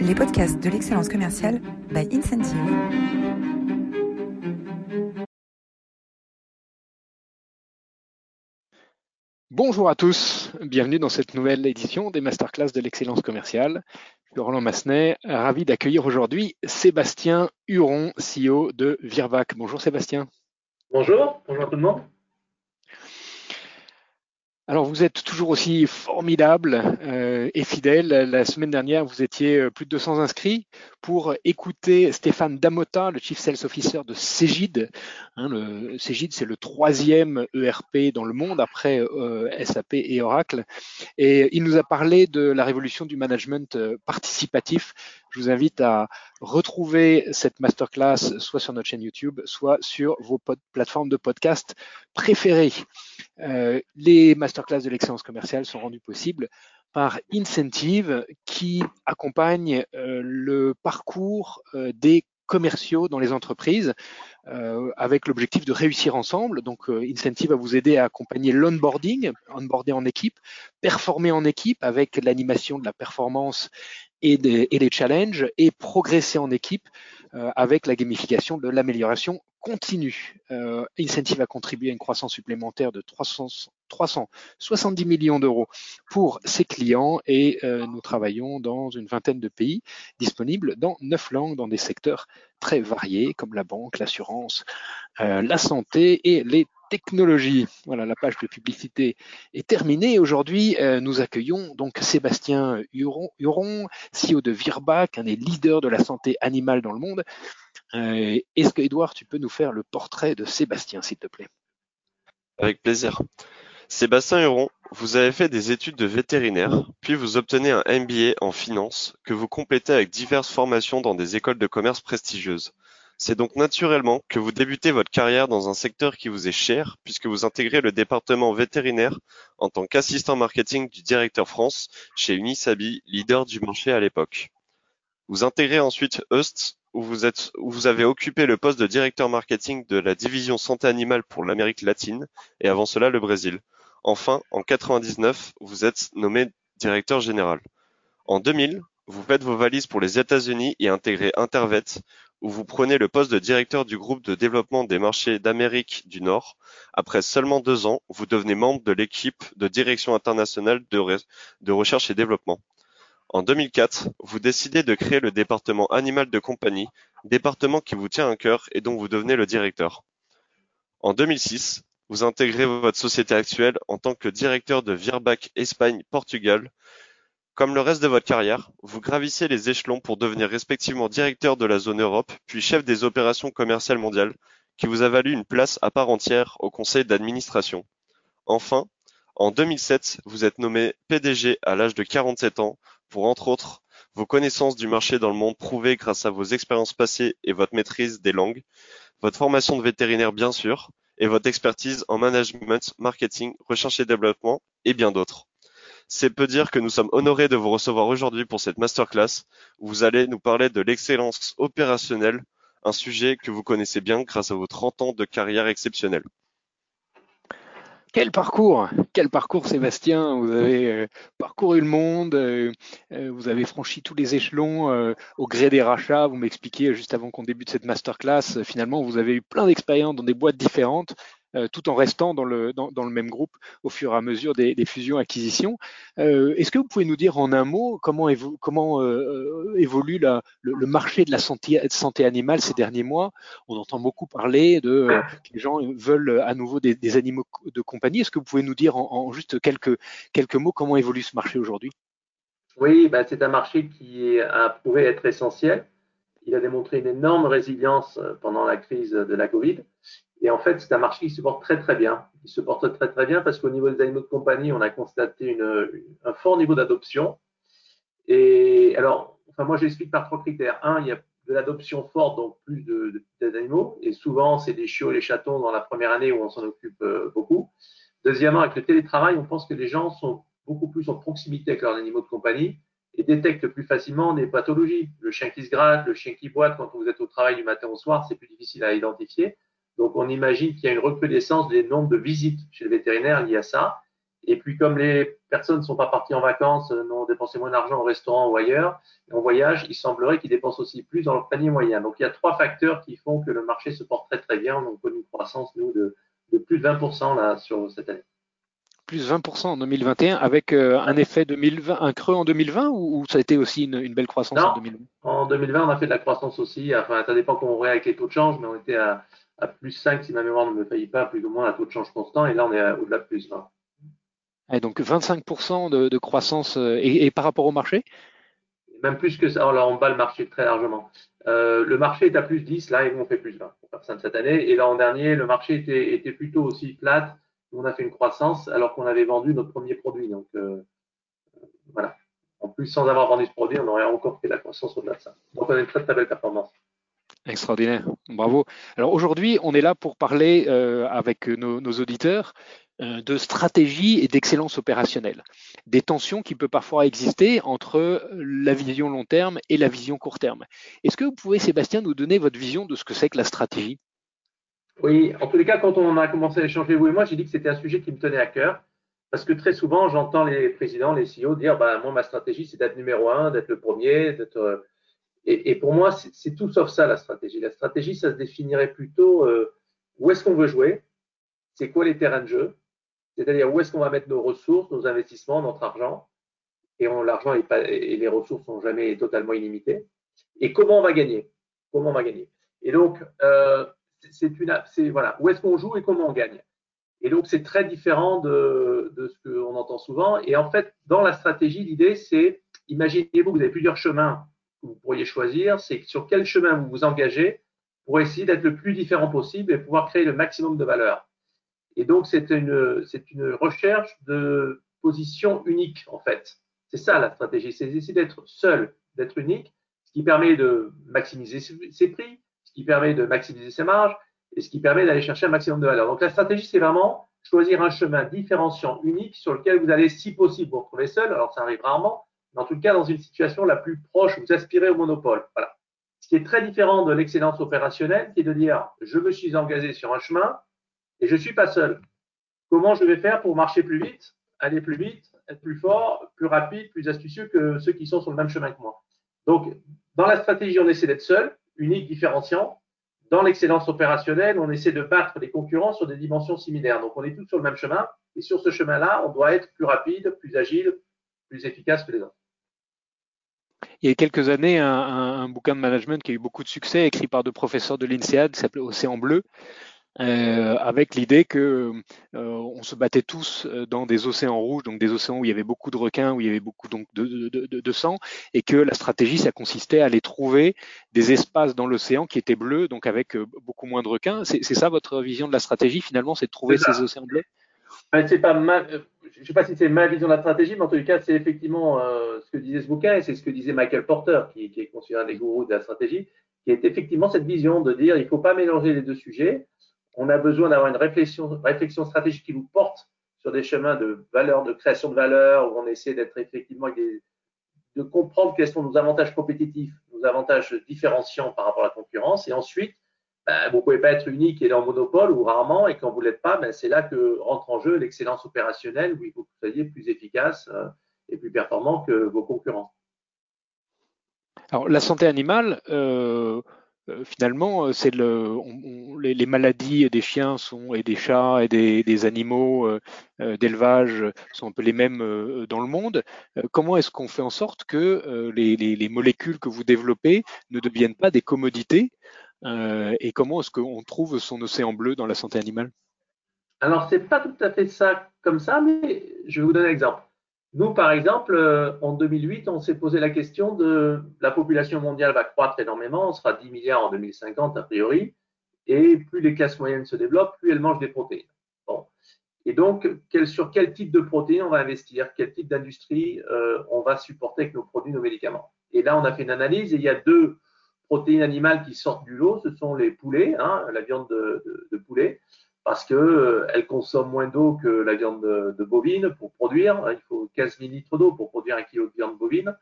les podcasts de l'excellence commerciale by Incentive. Bonjour à tous, bienvenue dans cette nouvelle édition des masterclass de l'excellence commerciale. Je suis Roland Massenet, ravi d'accueillir aujourd'hui Sébastien Huron, CEO de Virbac. Bonjour Sébastien. Bonjour, bonjour tout le monde. Alors vous êtes toujours aussi formidable euh, et fidèle. La semaine dernière, vous étiez euh, plus de 200 inscrits pour écouter Stéphane Damota, le Chief Sales Officer de Cégide. Hein, Cégide, c'est le troisième ERP dans le monde après euh, SAP et Oracle. Et il nous a parlé de la révolution du management participatif. Je vous invite à retrouver cette masterclass soit sur notre chaîne YouTube, soit sur vos plateformes de podcast préférées. Euh, les masterclass de l'excellence commerciale sont rendues possibles par Incentive qui accompagne euh, le parcours euh, des commerciaux dans les entreprises avec l'objectif de réussir ensemble. Donc Incentive va vous aider à accompagner l'onboarding, onboarder en équipe, performer en équipe avec l'animation de la performance et, des, et les challenges et progresser en équipe avec la gamification de l'amélioration continue. Euh, Incentive a contribué à une croissance supplémentaire de 300, 370 millions d'euros pour ses clients et euh, nous travaillons dans une vingtaine de pays disponibles dans neuf langues dans des secteurs très variés comme la banque, l'assurance, euh, la santé et les technologies. Voilà, la page de publicité est terminée. Aujourd'hui, euh, nous accueillons donc Sébastien Huron, Huron, CEO de Virbac, un des leaders de la santé animale dans le monde. Euh, est-ce que, Edouard, tu peux nous faire le portrait de Sébastien, s'il te plaît? Avec plaisir. Sébastien Huron, vous avez fait des études de vétérinaire, puis vous obtenez un MBA en finance que vous complétez avec diverses formations dans des écoles de commerce prestigieuses. C'est donc naturellement que vous débutez votre carrière dans un secteur qui vous est cher, puisque vous intégrez le département vétérinaire en tant qu'assistant marketing du directeur France chez Unisabi, leader du marché à l'époque. Vous intégrez ensuite Eust, où vous, avez occupé le poste de directeur marketing de la division santé animale pour l'Amérique latine et avant cela le Brésil. Enfin, en 99, vous êtes nommé directeur général. En 2000, vous faites vos valises pour les États-Unis et intégrez Intervet, où vous prenez le poste de directeur du groupe de développement des marchés d'Amérique du Nord. Après seulement deux ans, vous devenez membre de l'équipe de direction internationale de recherche et développement. En 2004, vous décidez de créer le département animal de compagnie, département qui vous tient à cœur et dont vous devenez le directeur. En 2006, vous intégrez votre société actuelle en tant que directeur de Virbac Espagne-Portugal. Comme le reste de votre carrière, vous gravissez les échelons pour devenir respectivement directeur de la zone Europe, puis chef des opérations commerciales mondiales, qui vous a valu une place à part entière au conseil d'administration. Enfin, en 2007, vous êtes nommé PDG à l'âge de 47 ans pour entre autres vos connaissances du marché dans le monde prouvées grâce à vos expériences passées et votre maîtrise des langues, votre formation de vétérinaire bien sûr, et votre expertise en management, marketing, recherche et développement, et bien d'autres. C'est peu dire que nous sommes honorés de vous recevoir aujourd'hui pour cette masterclass où vous allez nous parler de l'excellence opérationnelle, un sujet que vous connaissez bien grâce à vos 30 ans de carrière exceptionnelle. Quel parcours, quel parcours Sébastien, vous avez euh, parcouru le monde, euh, euh, vous avez franchi tous les échelons au gré des rachats, vous m'expliquiez juste avant qu'on débute cette masterclass, finalement vous avez eu plein d'expériences dans des boîtes différentes, euh, tout en restant dans le, dans, le même groupe au fur et à mesure des, fusions-acquisitions. Euh, Est-ce que vous pouvez nous dire en un mot comment, comment euh, évolue le, marché de la santé, santé, animale ces derniers mois? On entend beaucoup parler de que les gens veulent à nouveau des, animaux de compagnie. Est-ce que vous pouvez nous dire en, juste quelques, quelques mots comment évolue ce marché aujourd'hui? Oui, bah, c'est un marché qui a prouvé être essentiel. Il a démontré une énorme résilience pendant la crise de la Covid. Et en fait, c'est un marché qui se porte très très bien. Il se porte très très bien parce qu'au niveau des animaux de compagnie, on a constaté un fort niveau d'adoption. Et alors, enfin, moi j'explique par trois critères. Un, il y a de l'adoption forte, donc plus d'animaux. De, et souvent, c'est des chiots et les chatons dans la première année où on s'en occupe euh, beaucoup. Deuxièmement, avec le télétravail, on pense que les gens sont beaucoup plus en proximité avec leurs animaux de compagnie et détectent plus facilement des pathologies. Le chien qui se gratte, le chien qui boite quand vous êtes au travail du matin au soir, c'est plus difficile à identifier. Donc, on imagine qu'il y a une recrudescence des nombres de visites chez le vétérinaire liées à ça. Et puis, comme les personnes ne sont pas parties en vacances, euh, n'ont dépensé moins d'argent au restaurant ou ailleurs, en voyage, il semblerait qu'ils dépensent aussi plus dans leur panier moyen. Donc, il y a trois facteurs qui font que le marché se porte très, très bien. On a connu une croissance, nous, de, plus de 20% là, sur cette année. Plus 20% en 2021 avec euh, un effet 2020, un creux en 2020 ou, ça a été aussi une, belle croissance en 2020 En 2020, on a fait de la croissance aussi. Enfin, ça dépend comment on réagit avec les taux de change, mais on était à, plus 5 si ma mémoire ne me faillit pas, plus ou moins à taux de change constant. Et là, on est au-delà de plus 20 donc 25% de, croissance euh, et, par rapport au marché? Même plus que ça. Alors on bat le marché très largement. Euh, le marché est à plus 10, là, et nous on fait plus 20 pour faire de cette année. Et l'an dernier, le marché était, était plutôt aussi flat. On a fait une croissance alors qu'on avait vendu notre premier produit. Donc euh, voilà. En plus, sans avoir vendu ce produit, on aurait encore fait la croissance au-delà de ça. Donc on a une très très belle performance. Extraordinaire, bravo. Alors aujourd'hui, on est là pour parler avec nos, auditeurs euh, de stratégie et d'excellence opérationnelle. Des tensions qui peuvent parfois exister entre la vision long terme et la vision court terme. Est-ce que vous pouvez, Sébastien, nous donner votre vision de ce que c'est que la stratégie? Oui, en tous les cas, quand on a commencé à échanger, vous et moi, j'ai dit que c'était un sujet qui me tenait à cœur. Parce que très souvent, j'entends les présidents, les CEO dire bah, Moi, ma stratégie, c'est d'être numéro un, d'être le premier, d'être. Et, pour moi, c'est tout sauf ça, la stratégie. La stratégie, ça se définirait plutôt euh, où est-ce qu'on veut jouer, c'est quoi les terrains de jeu, c'est-à-dire où est-ce qu'on va mettre nos ressources, nos investissements, notre argent? Et l'argent et les ressources sont jamais totalement illimitées. Et comment on va gagner? Comment on va gagner? Et donc, euh, c'est une, voilà, où est-ce qu'on joue et comment on gagne? Et donc, c'est très différent de, ce qu'on entend souvent. Et en fait, dans la stratégie, l'idée, c'est, imaginez-vous, vous avez plusieurs chemins que vous pourriez choisir. C'est sur quel chemin vous vous engagez pour essayer d'être le plus différent possible et pouvoir créer le maximum de valeur. Et donc, c'est une, recherche de position unique, en fait. C'est ça la stratégie, c'est d'essayer d'être seul, d'être unique, ce qui permet de maximiser ses prix, ce qui permet de maximiser ses marges et ce qui permet d'aller chercher un maximum de valeur. Donc, la stratégie, c'est vraiment choisir un chemin différenciant, unique, sur lequel vous allez, si possible, vous retrouver seul. Alors, ça arrive rarement, en tout cas, dans une situation la plus proche, vous aspirez au monopole. Voilà. Ce qui est très différent de l'excellence opérationnelle, qui est de dire, je me suis engagé sur un chemin, et je ne suis pas seul. Comment je vais faire pour marcher plus vite, aller plus vite, être plus fort, plus rapide, plus astucieux que ceux qui sont sur le même chemin que moi? Donc, dans la stratégie, on essaie d'être seul, unique, différenciant. Dans l'excellence opérationnelle, on essaie de battre les concurrents sur des dimensions similaires. Donc, on est tous sur le même chemin. Et sur ce chemin-là, on doit être plus rapide, plus agile, plus efficace que les autres. Il y a quelques années, un, un, bouquin de management qui a eu beaucoup de succès, écrit par deux professeurs de l'INSEAD, qui s'appelait Océan Bleu, euh, avec l'idée que euh, on se battait tous euh, dans des océans rouges, donc des océans où il y avait beaucoup de requins, où il y avait beaucoup donc de, de, de, de sang, et que la stratégie, ça consistait à aller trouver des espaces dans l'océan qui étaient bleus, donc avec beaucoup moins de requins. C'est ça votre vision de la stratégie finalement, c'est de trouver ces océans bleus? C'est pas je ne sais pas si c'est ma vision de la stratégie, mais en tout cas, c'est effectivement ce que disait ce bouquin et c'est ce que disait Michael Porter, qui, est considéré un des gourous de la stratégie, qui est effectivement cette vision de dire il ne faut pas mélanger les deux sujets on a besoin d'avoir une réflexion, réflexion stratégique qui nous porte sur des chemins de valeur, de création de valeur, où on essaie d'être effectivement de comprendre quels sont nos avantages compétitifs, nos avantages différenciants par rapport à la concurrence. Et ensuite, ben, vous ne pouvez pas être unique et en monopole ou rarement. Et quand vous ne l'êtes pas, ben, c'est là que rentre en jeu l'excellence opérationnelle, où vous soyez plus efficace euh, et plus performant que vos concurrents. Alors, la santé animale, euh, euh, finalement, c'est le, les, maladies des chiens sont, et des chats et des, animaux d'élevage sont un peu les mêmes dans le monde. comment est-ce qu'on fait en sorte que les, molécules que vous développez ne deviennent pas des commodités et comment est-ce qu'on trouve son océan bleu dans la santé animale? Alors, c'est pas tout à fait ça comme ça, mais je vais vous donner un exemple. Nous, par exemple, euh, en 2008, on s'est posé la question de la population mondiale va croître énormément, on sera 10 milliards en 2050 a priori, et plus les classes moyennes se développent, plus elles mangent des protéines. Bon. Et donc, sur quel type de protéines on va investir, quel type d'industrie euh, on va supporter avec nos produits, nos médicaments? Et là, on a fait une analyse et il y a deux protéines animales qui sortent du lot, ce sont les poulets, hein, la viande de poulet, parce qu'elle euh, consomme moins d'eau que la viande de, bovine pour produire. Il faut 15 000 litres d'eau pour produire un kilo de viande bovine.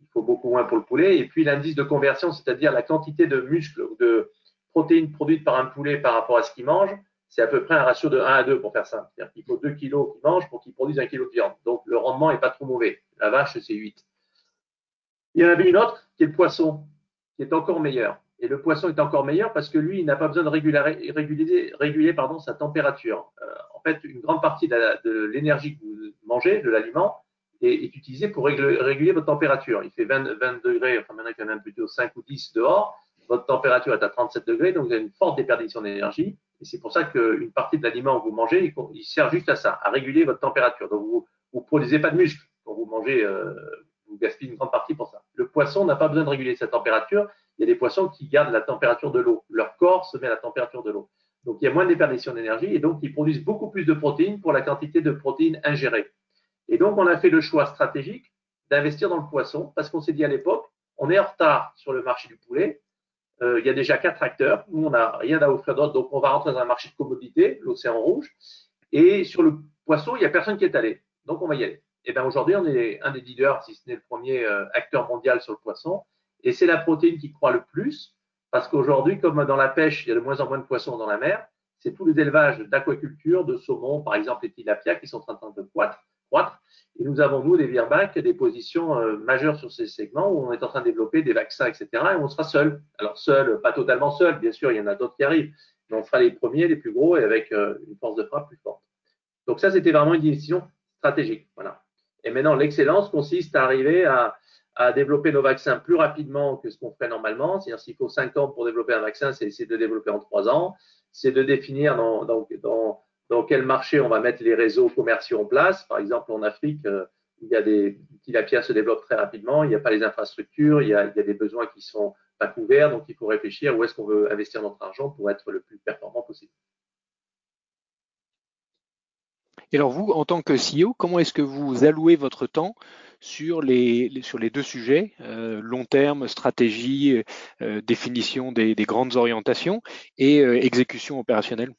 Il faut beaucoup moins pour le poulet. Et puis l'indice de conversion, c'est-à-dire la quantité de muscles ou de protéines produites par un poulet par rapport à ce qu'il mange, c'est à peu près un ratio de 1 à 2 pour faire ça. C'est-à-dire qu'il faut 2 kilos qu'ils mangent pour qu'ils produisent 1 kilo de viande. Donc le rendement n'est pas trop mauvais. La vache, c'est 8. Il y en avait une autre qui est le poisson, est encore meilleur. Et le poisson est encore meilleur parce que lui, il n'a pas besoin de réguler, réguler pardon, sa température. Euh, en fait, une grande partie de l'énergie que vous mangez, de l'aliment, est, utilisée pour réguler, votre température. Il fait 20, 20 degrés, enfin maintenant il y même plutôt 5 ou 10 dehors. Votre température est à 37 degrés, donc vous avez une forte déperdition d'énergie. Et c'est pour ça qu'une partie de l'aliment que vous mangez, il, sert juste à ça, à réguler votre température. Donc vous ne produisez pas de muscles quand vous mangez, euh, vous gaspillez une grande partie pour ça. Le poisson n'a pas besoin de réguler sa température. Il y a des poissons qui gardent la température de l'eau. Leur corps se met à la température de l'eau. Donc il y a moins de déperdition d'énergie et donc ils produisent beaucoup plus de protéines pour la quantité de protéines ingérées. Et donc on a fait le choix stratégique d'investir dans le poisson parce qu'on s'est dit à l'époque, on est en retard sur le marché du poulet. Euh, il y a déjà quatre acteurs. Nous, on n'a rien à offrir d'autre, donc on va rentrer dans un marché de commodité, l'océan rouge. Et sur le poisson, il n'y a personne qui est allé. Donc on va y aller. Et bien aujourd'hui, on est un des leaders, si ce n'est le premier euh, acteur mondial sur le poisson. Et c'est la protéine qui croît le plus, parce qu'aujourd'hui, comme dans la pêche, il y a de moins en moins de poissons dans la mer, c'est tous les élevages d'aquaculture, de saumon, par exemple les tilapias, qui sont en train de croître. Et nous avons, nous, des Virbac, des positions euh, majeures sur ces segments où on est en train de développer des vaccins, etc. Et on sera seul. Alors seul, pas totalement seul, bien sûr, il y en a d'autres qui arrivent, mais on sera les premiers, les plus gros et avec euh, une force de frappe plus forte. Donc ça, c'était vraiment une décision stratégique. Voilà. Et maintenant, l'excellence consiste à arriver à, développer nos vaccins plus rapidement que ce qu'on ferait normalement. C'est-à-dire s'il faut 5 ans pour développer un vaccin, c'est essayer de le développer en 3 ans. C'est de définir dans, quel marché on va mettre les réseaux commerciaux en place. Par exemple, en Afrique, euh, il y a des tilapias se développent très rapidement, il n'y a pas les infrastructures, il y, a, il y a des besoins qui sont pas couverts, donc il faut réfléchir où est-ce qu'on veut investir notre argent pour être le plus performant possible. Et alors vous, en tant que CEO, comment est-ce que vous allouez votre temps sur les, sur les deux sujets, euh, long terme, stratégie, euh, définition des, grandes orientations et euh, exécution opérationnelle?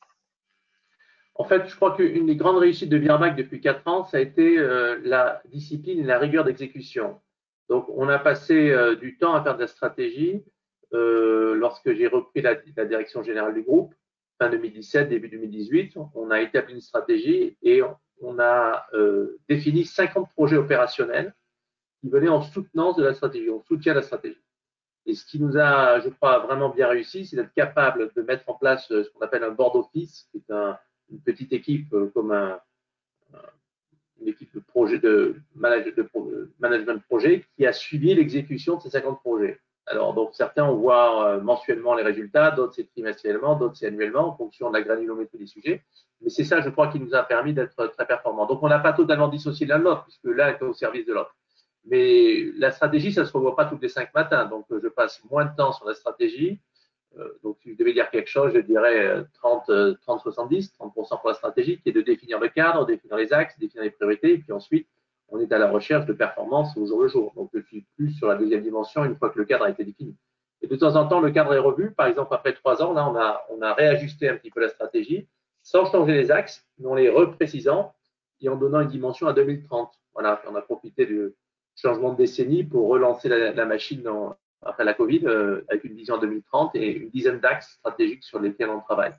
En fait, je crois qu'une des grandes réussites de Birmac depuis quatre ans, ça a été la discipline et la rigueur d'exécution. Donc, on a passé du temps à faire de la stratégie lorsque j'ai repris la direction générale du groupe fin 2017, début 2018, on a établi une stratégie et on a euh, défini 50 projets opérationnels qui venaient en soutenance de la stratégie, on soutient la stratégie. Et ce qui nous a, je crois, vraiment bien réussi, c'est d'être capable de mettre en place euh, ce qu'on appelle un board office, qui est une petite équipe euh, comme un, une équipe de projet de, manage, de management de projet qui a suivi l'exécution de ces 50 projets. Alors, donc, certains, on voit euh, mensuellement les résultats, d'autres, c'est trimestriellement, d'autres, c'est annuellement, en fonction de la granulométrie des sujets. Mais c'est ça, je crois, qui nous a permis d'être très performants. Donc, on n'a pas totalement dissocié l'un de l'autre, puisque l'un est au service de l'autre. Mais la stratégie, ça ne se revoit pas tous les cinq matins. Donc, je passe moins de temps sur la stratégie. Euh, donc, si je devais dire quelque chose, je dirais 30, 30, 70, 30% pour la stratégie, qui est de définir le cadre, définir les axes, définir les priorités, et puis ensuite, on est à la recherche de performance au jour le jour. Donc, je suis plus sur la deuxième dimension une fois que le cadre a été défini. Et de temps en temps, le cadre est revu. Par exemple, après trois ans, là, on a, on a réajusté un petit peu la stratégie sans changer les axes, mais en les reprécisant et en donnant une dimension à 2030. Voilà, on a profité du changement de décennie pour relancer la, machine après la Covid euh, avec une vision 2030 et une dizaine d'axes stratégiques sur lesquels on travaille.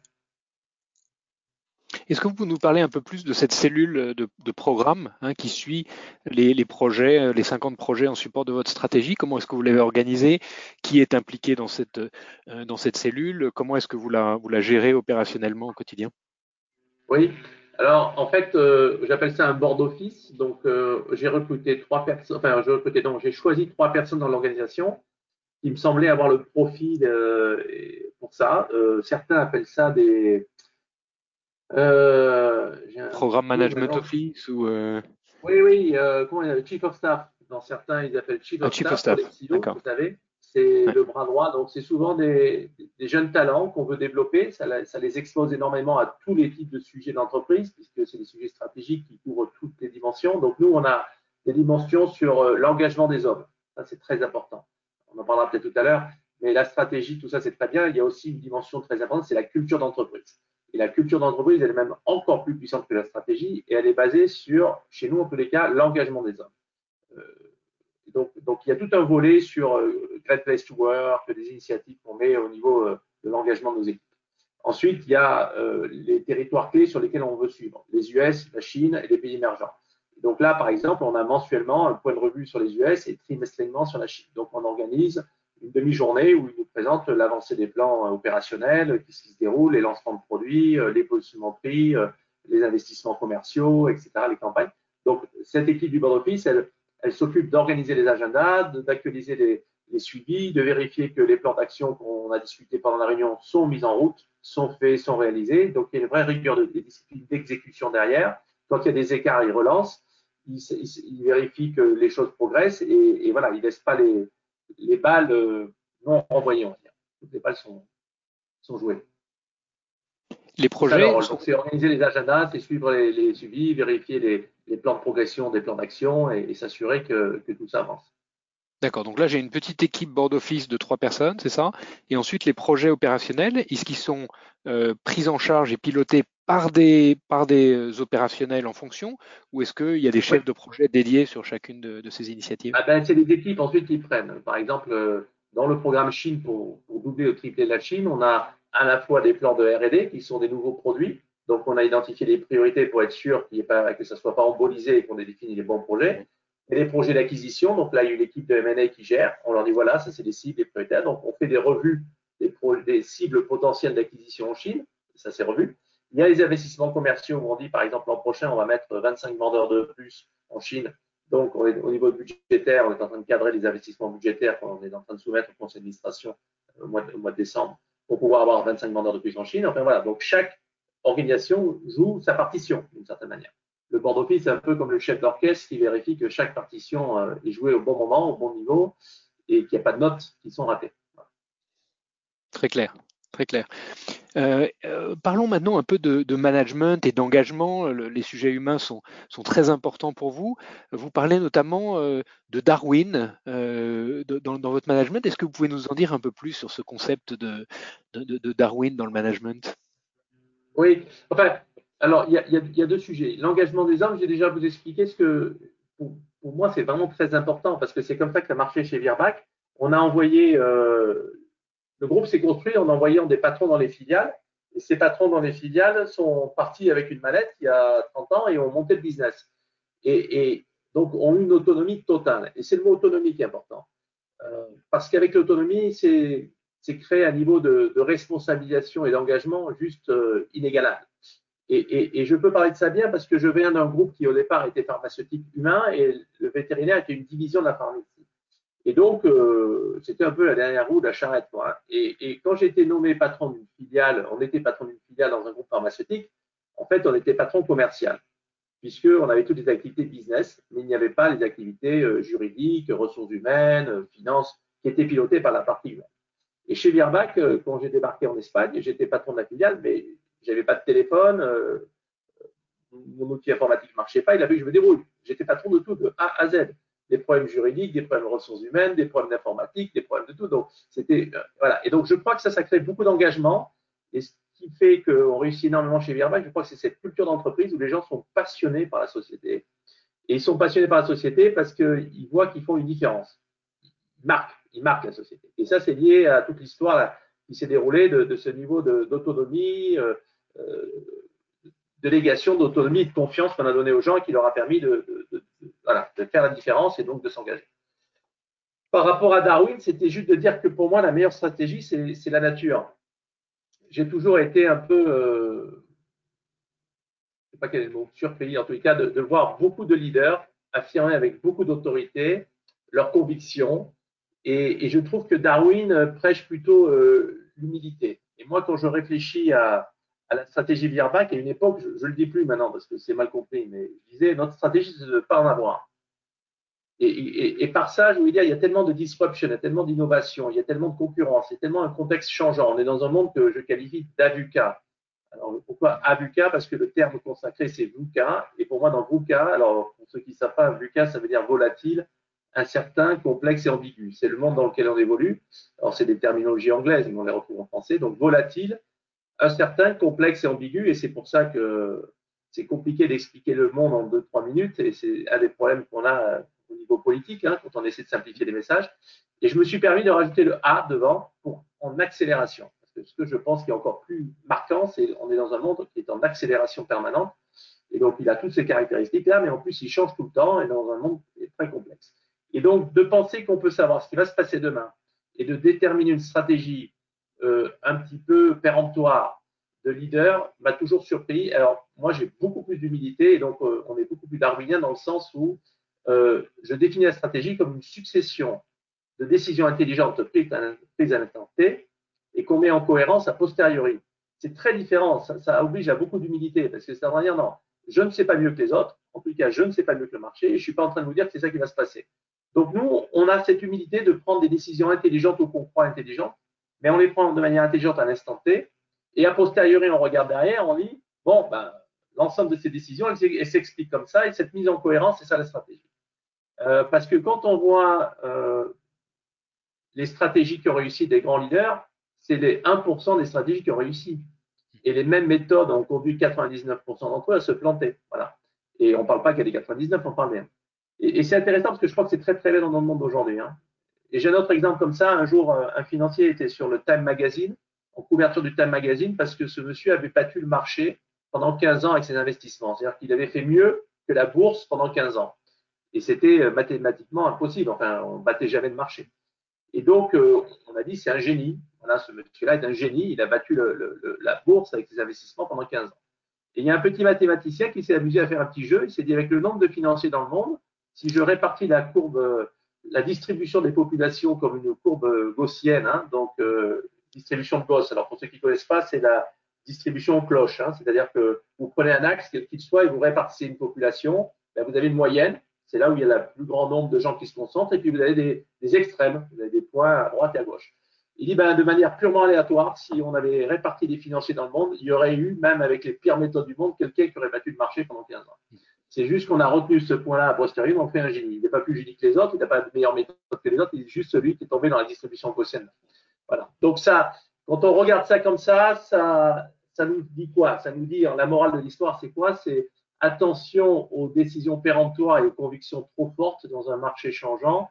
Est-ce que vous pouvez nous parler un peu plus de cette cellule de, programme hein, qui suit les, projets, euh, les 50 projets en support de votre stratégie? Comment est-ce que vous l'avez organisée? Qui est impliqué dans cette, euh, cellule? Comment est-ce que vous la, vous la gérez opérationnellement au quotidien? Oui, alors en fait, euh, j'appelle ça un board office. Donc j'ai recruté trois personnes, enfin j'ai recruté, donc j'ai choisi trois personnes dans l'organisation qui me semblaient avoir le profil pour ça. certains appellent ça des euh, Programme Management Office ou euh... Oui, oui, euh, comment il Chief of Staff? Dans certains, ils appellent Chief ah, of Staff. Chief of Staff. vous savez, c'est le bras droit. Donc, c'est souvent des, des, jeunes talents qu'on veut développer. Ça, ça, les expose énormément à tous les types de sujets d'entreprise, puisque c'est des sujets stratégiques qui couvrent toutes les dimensions. Donc, nous, on a des dimensions sur l'engagement des hommes. Ça, c'est très important. On en parlera peut-être tout à l'heure. Mais la stratégie, tout ça, c'est très bien. Il y a aussi une dimension très importante, c'est la culture d'entreprise. Et la culture d'entreprise, elle est même encore plus puissante que la stratégie et elle est basée sur, chez nous en tous les cas, l'engagement des hommes. Euh, donc, il y a tout un volet sur euh, Great Place to Work, des initiatives qu'on met au niveau euh, de l'engagement de nos équipes. Ensuite, il y a les territoires clés sur lesquels on veut suivre, les US, la Chine et les pays émergents. Donc là, par exemple, on a mensuellement un point de revue sur les US et trimestriellement sur la Chine. Donc on organise une demi-journée où il nous présente l'avancée des plans opérationnels, qu'est-ce qui se déroule, les lancements de produits, euh, les positionnements de prix, euh, les investissements commerciaux, etc., les campagnes. Donc cette équipe du board office, elle, s'occupe d'organiser les agendas, d'actualiser les, suivis, de vérifier que les plans d'action qu'on a discutés pendant la réunion sont mis en route, sont faits, sont réalisés. Donc, il y a une vraie rigueur de, discipline d'exécution derrière. Quand il y a des écarts, il relance, il, il, vérifie que les choses progressent et, voilà, il ne laisse pas les, les balles euh, non renvoyées, on va dire. Toutes les balles sont, sont jouées. Les projets. c'est organiser les agendas, c'est suivre les, suivis, vérifier les, plans de progression des plans d'action et, s'assurer que tout ça avance. D'accord, donc là j'ai une petite équipe board office de trois personnes, c'est ça? Et ensuite les projets opérationnels, est-ce qu'ils sont euh, pris en charge et pilotés par des, par des euh, opérationnels en fonction? Ou est-ce qu'il y a des chefs de projet dédiés sur chacune de, ces initiatives? Ah ben, C'est les équipes ensuite qui prennent. Par exemple, euh, dans le programme Chine pour, pour doubler ou tripler la Chine, on a à la fois des plans de R&D qui sont des nouveaux produits. Donc on a identifié les priorités pour être sûr qu'il pas, que ça ne soit pas embolisé et qu'on ait défini les bons projets et les projets d'acquisition. Donc là, il y a une équipe de M&A qui gère. On leur dit voilà, ça c'est des cibles, des prioritaires. Donc on fait des revues des, des cibles potentielles d'acquisition en Chine. Ça c'est revu. Il y a les investissements commerciaux on dit par exemple l'an prochain, on va mettre 25 vendeurs de plus en Chine. Donc au niveau budgétaire, on est en train de cadrer les investissements budgétaires qu'on est en train de soumettre au conseil d'administration au mois, au mois de décembre pour pouvoir avoir 25 vendeurs de plus en Chine. Enfin voilà, donc chaque organisation joue sa partition d'une certaine manière le board office, c'est un peu comme le chef d'orchestre qui vérifie que chaque partition euh, est jouée au bon moment, au bon niveau, et qu'il n'y a pas de notes qui sont ratées. Très clair, très clair. Euh, euh, parlons maintenant un peu de, management et d'engagement. les sujets humains sont, sont, très importants pour vous. Vous parlez notamment de Darwin dans, votre management. Est-ce que vous pouvez nous en dire un peu plus sur ce concept de, de Darwin dans le management? Oui, enfin, alors, il y, a, deux sujets. L'engagement des hommes, j'ai déjà vous expliqué ce que, pour, moi, c'est vraiment très important parce que c'est comme ça que ça marchait chez Virbac. On a envoyé, euh, le groupe s'est construit en envoyant des patrons dans les filiales. Et ces patrons dans les filiales sont partis avec une mallette il y a 30 ans et ont monté le business. Et, donc, ont une autonomie totale. Et c'est le mot autonomie qui est important. Euh, parce qu'avec l'autonomie, c'est créer un niveau de, responsabilisation et d'engagement juste euh, inégalable. Et, je peux parler de ça bien parce que je viens d'un groupe qui au départ était pharmaceutique humain et le vétérinaire était une division de la pharmacie. Et donc, euh, c'était un peu la dernière roue de la charrette. Quoi. Et, quand j'ai été nommé patron d'une filiale, on était patron d'une filiale dans un groupe pharmaceutique, en fait, on était patron commercial, puisqu'on avait toutes les activités business, mais il n'y avait pas les activités euh, juridiques, ressources humaines, euh, finances, qui étaient pilotées par la partie humaine. Et chez Virbac, quand j'ai débarqué en Espagne, j'étais patron de la filiale, mais j'avais pas de téléphone, euh, mon outil informatique marchait pas, il a vu que je me déroule. J'étais patron de tout, de A à Z. Des problèmes juridiques, des problèmes de ressources humaines, des problèmes d'informatique, des problèmes de tout. Donc, c'était, euh, voilà. Et donc, je crois que ça, ça crée beaucoup d'engagement. Et ce qui fait qu'on réussit énormément chez Virbac, je crois que c'est cette culture d'entreprise où les gens sont passionnés par la société. Et ils sont passionnés par la société parce qu'ils voient qu'ils font une différence. Ils marquent, ils marquent la société. Et ça, c'est lié à toute l'histoire qui s'est déroulée de, ce niveau d'autonomie, euh, délégation d'autonomie et de confiance qu'on a donné aux gens et qui leur a permis de, faire la différence et donc de s'engager. Par rapport à Darwin, c'était juste de dire que pour moi, la meilleure stratégie, c'est la nature. J'ai toujours été un peu, euh, je ne sais pas quel est le mot, surpris en les cas, de, voir beaucoup de leaders affirmer avec beaucoup d'autorité leurs convictions. Et, je trouve que Darwin prêche plutôt euh, l'humilité. Et moi, quand je réfléchis à, à la stratégie Virbac, à une époque, je ne le dis plus maintenant parce que c'est mal compris, mais je disais, notre stratégie, c'est de ne pas en avoir. Et, par ça, je veux dire, il y a tellement de disruption, il y a tellement d'innovation, il y a tellement de concurrence, il y a tellement un contexte changeant. On est dans un monde que je qualifie d'avuca. Alors, pourquoi avuca Parce que le terme consacré, c'est VUCA. Et pour moi, dans VUCA, alors, pour ceux qui ne savent pas, VUCA, ça veut dire volatile, incertain, complexe et ambigu. C'est le monde dans lequel on évolue. Alors, c'est des terminologies anglaises, mais on les retrouve en français. Donc, volatile, incertain, complexe et ambigu, et c'est pour ça que c'est compliqué d'expliquer le monde en 2-3 minutes, et c'est un des problèmes qu'on a au niveau politique, hein, quand on essaie de simplifier les messages. Et je me suis permis de rajouter le A devant pour en accélération. Parce que ce que je pense qui est encore plus marquant, c'est qu'on est dans un monde qui est en accélération permanente. Et donc, il a toutes ces caractéristiques-là, mais en plus, il change tout le temps et dans un monde qui est très complexe. Et donc, de penser qu'on peut savoir ce qui va se passer demain et de déterminer une stratégie euh, un petit peu péremptoire de leader m'a toujours surpris. Alors, moi, j'ai beaucoup plus d'humilité et donc euh, on est beaucoup plus darwinien dans le sens où euh, je définis la stratégie comme une succession de décisions intelligentes prises à, l'instant et qu'on met en cohérence a posteriori. C'est très différent. Ça, oblige à beaucoup d'humilité parce que ça veut dire non, je ne sais pas mieux que les autres. En tout cas, je ne sais pas mieux que le marché et je ne suis pas en train de vous dire que c'est ça qui va se passer. Donc, nous, on a cette humilité de prendre des décisions intelligentes ou qu'on croit intelligentes, mais on les prend de manière intelligente à l'instant T et a posteriori, on regarde derrière, on dit, bon, ben, l'ensemble de ces décisions, elles, s'expliquent comme ça, et cette mise en cohérence, c'est ça la stratégie. Euh, parce que quand on voit euh, les stratégies qui ont réussi des grands leaders, c'est les 1% des stratégies qui ont réussi. Et les mêmes méthodes ont conduit 99% d'entre eux à se planter. Voilà. Et on ne parle pas a des 99, on parle bien. Et, et c'est intéressant parce que je crois que c'est très très dans le monde d'aujourd'hui. Hein. Et j'ai un autre exemple comme ça. Un jour, un financier était sur le Time Magazine en couverture du Time Magazine parce que ce monsieur avait battu le marché pendant 15 ans avec ses investissements. C'est-à-dire qu'il avait fait mieux que la bourse pendant 15 ans. Et c'était euh, mathématiquement impossible. Enfin, on ne battait jamais le marché. Et donc, euh, on a dit, c'est un génie. Voilà, ce monsieur-là est un génie. Il a battu la bourse avec ses investissements pendant 15 ans. Et il y a un petit mathématicien qui s'est amusé à faire un petit jeu. Il s'est dit, avec le nombre de financiers dans le monde, si je répartis la courbe, euh, la distribution des populations comme une courbe gaussienne, hein, donc distribution de Gauss. Alors pour ceux qui ne connaissent pas, c'est la distribution en cloche. Hein. C'est-à-dire que vous prenez un axe, quel qu'il soit, et vous répartissez une population. Ben, vous avez une moyenne, c'est là où il y a le plus grand nombre de gens qui se concentrent, et puis vous avez des, extrêmes, vous avez des points à droite et à gauche. Il dit ben, de manière purement aléatoire, si on avait réparti des financiers dans le monde, il y aurait eu, même avec les pires méthodes du monde, quelqu'un qui aurait battu le marché pendant 15 ans. C'est juste qu'on a retenu ce point-là à posteriori, on fait un génie. Il n'est pas plus génie que les autres, il n'a pas de meilleure méthode que les autres, il est juste celui qui est tombé dans la distribution gaussienne. Voilà. Donc ça, quand on regarde ça comme ça, ça, ça nous dit quoi? Ça nous dit, la morale de l'histoire, c'est quoi? C'est attention aux décisions péremptoires et aux convictions trop fortes dans un marché changeant.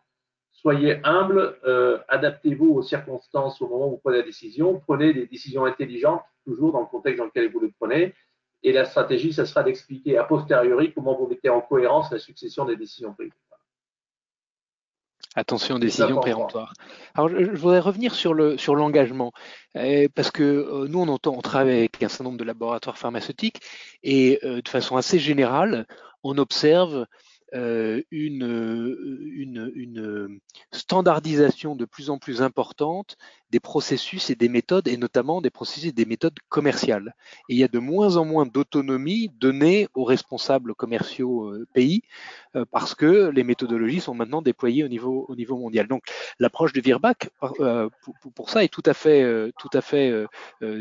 Soyez humble, euh, adaptez-vous aux circonstances au moment où vous prenez la décision. Prenez des décisions intelligentes, toujours dans le contexte dans lequel vous le prenez. Et la stratégie, ça sera d'expliquer a posteriori comment vous mettez en cohérence la succession des décisions prises. Attention, décision péremptoire. Alors, je, voudrais revenir sur le sur l'engagement, euh, parce que euh, nous, on, entend, on travaille avec un certain nombre de laboratoires pharmaceutiques et euh, de façon assez générale, on observe une, euh, une, une, standardisation de plus en plus importante des processus et des méthodes, et notamment des processus et des méthodes commerciales. Et il y a de moins en moins d'autonomie donnée aux responsables commerciaux euh, pays, parce que les méthodologies sont maintenant déployées au niveau, au niveau mondial. Donc l'approche de Virbac pour, ça est tout à fait, tout à fait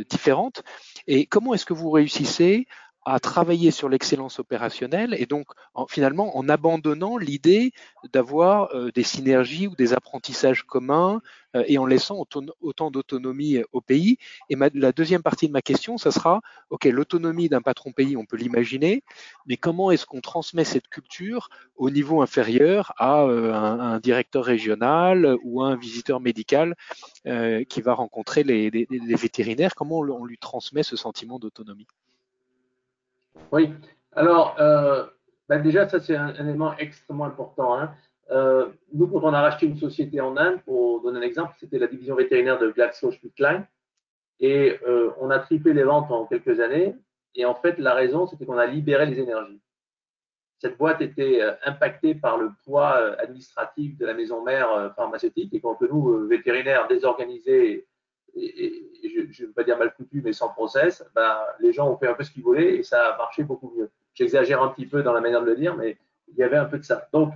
différente. Et comment est-ce que vous réussissez à travailler sur l'excellence opérationnelle et donc finalement en abandonnant l'idée d'avoir euh, des synergies ou des apprentissages communs euh, et en laissant autant, d'autonomie euh, au pays. Et la deuxième partie de ma question, ça sera, OK, l'autonomie d'un patron pays, on peut l'imaginer, mais comment est-ce qu'on transmet cette culture au niveau inférieur à un, directeur régional ou un visiteur médical qui va rencontrer les, les vétérinaires? Comment on lui transmet ce sentiment d'autonomie? Oui, alors euh, ben déjà, ça c'est un, élément extrêmement important. Hein. Euh, nous, quand on a racheté une société en Inde, pour donner un exemple, c'était la division vétérinaire de GlaxoSmithKline, et euh, on a triplé les ventes en quelques années. Et en fait, la raison, c'était qu'on a libéré les énergies. Cette boîte était impactée par le poids administratif de la maison mère pharmaceutique, et quand nous, vétérinaires désorganisés et, je ne veux pas dire mal foutu, mais sans process, ben, les gens ont fait un peu ce qu'ils voulaient et ça a marché beaucoup mieux. J'exagère un petit peu dans la manière de le dire, mais il y avait un peu de ça. Donc,